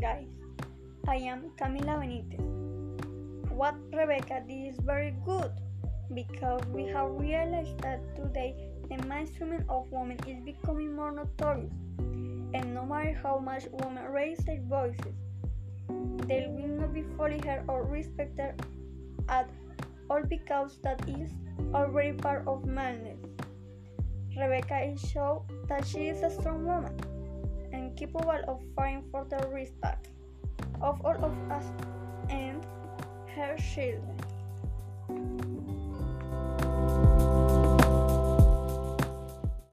guys. I am Camila Benítez. What Rebecca did is very good because we have realized that today the mainstreaming of women is becoming more notorious, and no matter how much women raise their voices, they will not be fully heard or respected at all because that is already part of madness. Rebecca is shown that she is a strong woman and capable of fighting for the respect of all of us and her children.